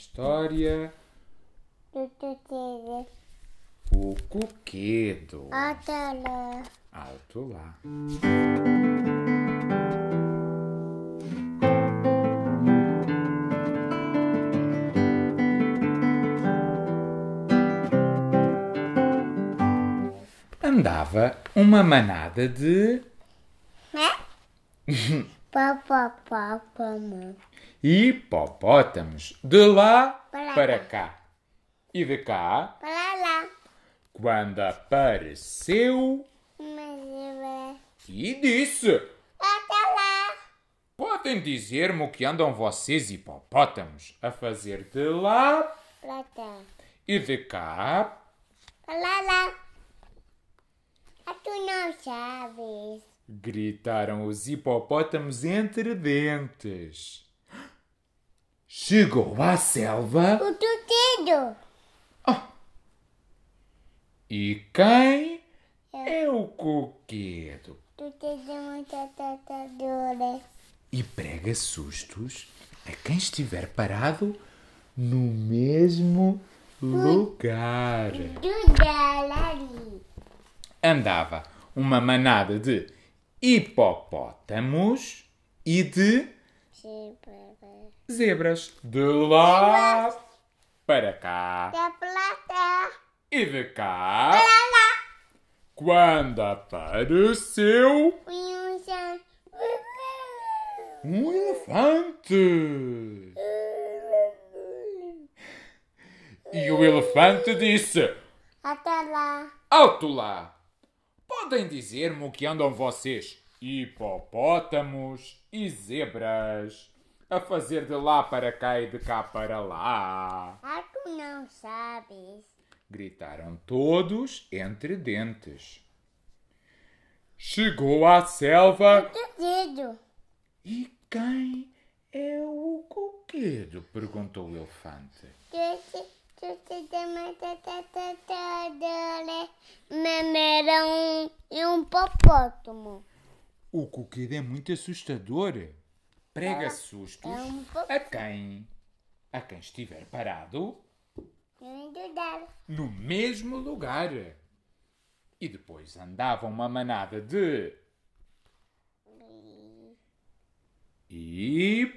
história. Tu, tu, O coquedo. Atala. Alto lá. Andava uma manada de Né? Mãe. hipopótamos de lá Para para cá. cá. E de cá, Para lá. quando apareceu e disse: Atala. Podem dizer-me o que andam vocês hipopótamos a fazer de lá Para cá. e de cá? Para lá. Ah, tu não sabes. Gritaram os hipopótamos entre dentes. Chegou à selva O tutedo. e quem é o coquedo? Tutedo é muito atatadora. E prega sustos a quem estiver parado no mesmo lugar. Andava uma manada de hipopótamos e de zebras. De lá para cá e de cá. Quando apareceu um elefante. E o elefante disse: Atala. Alto lá! Podem dizer-me o que andam vocês, hipopótamos e zebras, a fazer de lá para cá e de cá para lá? Ah, tu não sabes. Gritaram todos entre dentes. Chegou à selva Tutedo. e quem é o coquedo? perguntou o elefante. Era um, um popótamo. O coquedo é muito assustador. Prega sustos É um a quem? A quem estiver parado no mesmo lugar. E depois andava uma manada de. E.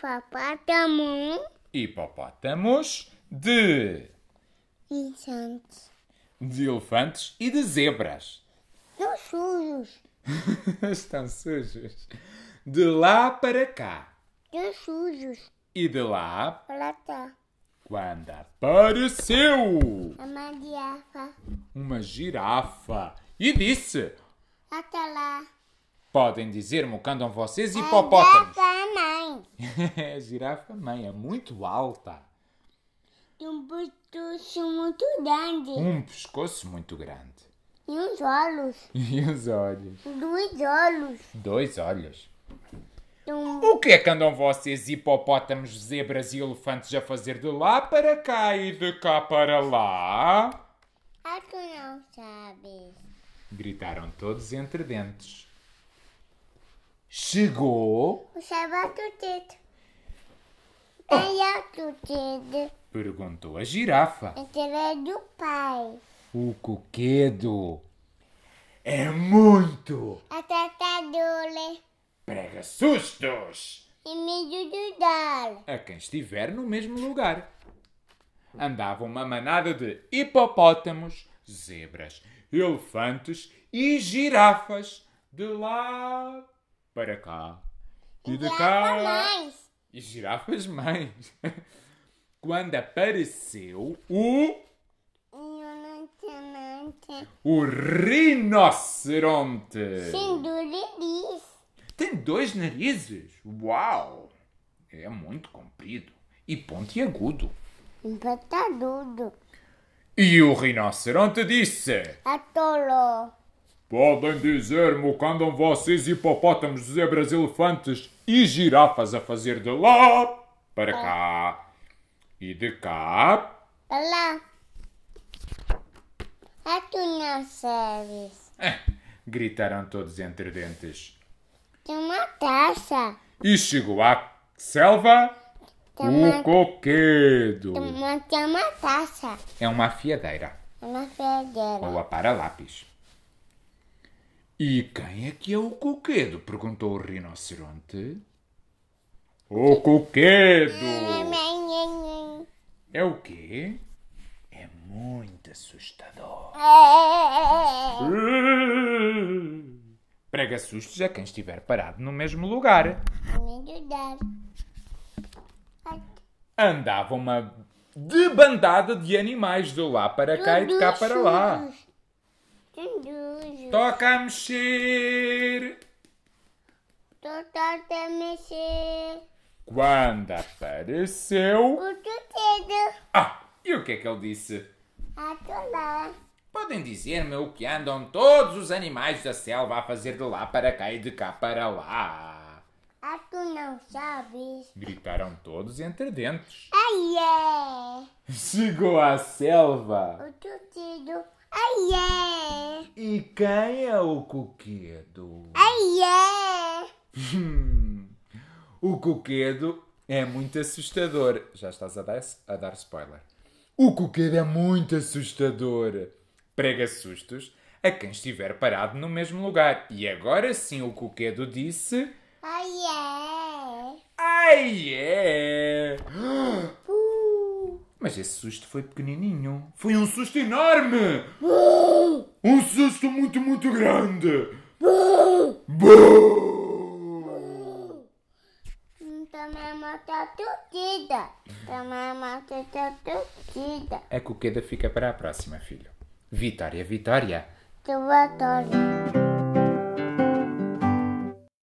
Papatamo. hipopótamos, de. Insantes. de elefantes e de zebras. Não sujos. Estão sujos. De lá para cá. Não sujos. E de lá, Plata. quando apareceu A mandiafa. uma girafa e disse: Até lá. Podem dizer-me o que andam vocês, hipopótamos? Gata, mãe. a girafa mãe é muito alta. E um butucho muito grande. Um pescoço muito grande. E uns olhos. E os olhos. Dois olhos. Dois olhos. Um O que é que andam vocês, hipopótamos, zebras e elefantes, a fazer de lá para cá e de cá para lá? Ah, tu não sabes. Gritaram todos entre dentes. Chegou? O sabe tutedo. Quem é o tutedo? Perguntou a girafa. Através do pai. O coquedo é muito A tratadora. prega sustos E medo do dar. a quem estiver no mesmo lugar. Andava uma manada de hipopótamos, zebras, elefantes e girafas de lá para cá e de cá mais. E girafas mães. Quando apareceu o o rinoceronte. Sem duriris. Tem dois narizes. Uau! É muito comprido e pontiagudo. Empatadudo. E o rinoceronte disse: Atolou. Podem dizer-me o que andam vocês, hipopótamos, zebras, elefantes e girafas a fazer de lá para cá e de cá? Olá. Ah, tu não sabes. Eh, gritaram todos entre dentes. Tem uma taça. E chegou à selva O Também, coquedo. também tem uma taça. É uma afiadeira. Uma fedeira. Ou a para-lápis. E quem é que é o coquedo? Perguntou o rinoceronte. O coquedo! É o quê? É muito assustador. Prega sustos a quem estiver parado no mesmo lugar. Andava uma debandada de animais de lá para cá e de cá para lá. Toca a mexer! Tô a mexer. Quando apareceu. O tutedo. Ah! E o que é que ele disse? Atolar. Podem dizer-me o que andam todos os animais da selva a fazer de lá para cá e de cá para lá? Ah, tu não sabes? Gritaram todos entre dentes. Ai, é. Chegou à selva. O tutedo. Ai, é. E quem é o coquedo? Ai, é. Hum, o coquedo é muito assustador. Já estás a dar, a dar spoiler. O coquedo é muito assustador. Prega sustos a quem estiver parado no mesmo lugar. E agora sim o coquedo disse... Ai, é. Ai, é! Uh. Mas esse susto foi pequenininho. Foi um susto enorme! Um susto muito, muito grande! Boo! Também mata tutida. Também mata tutida. A coqueda fica para a próxima, filho. Vitória, Vitória. Adora.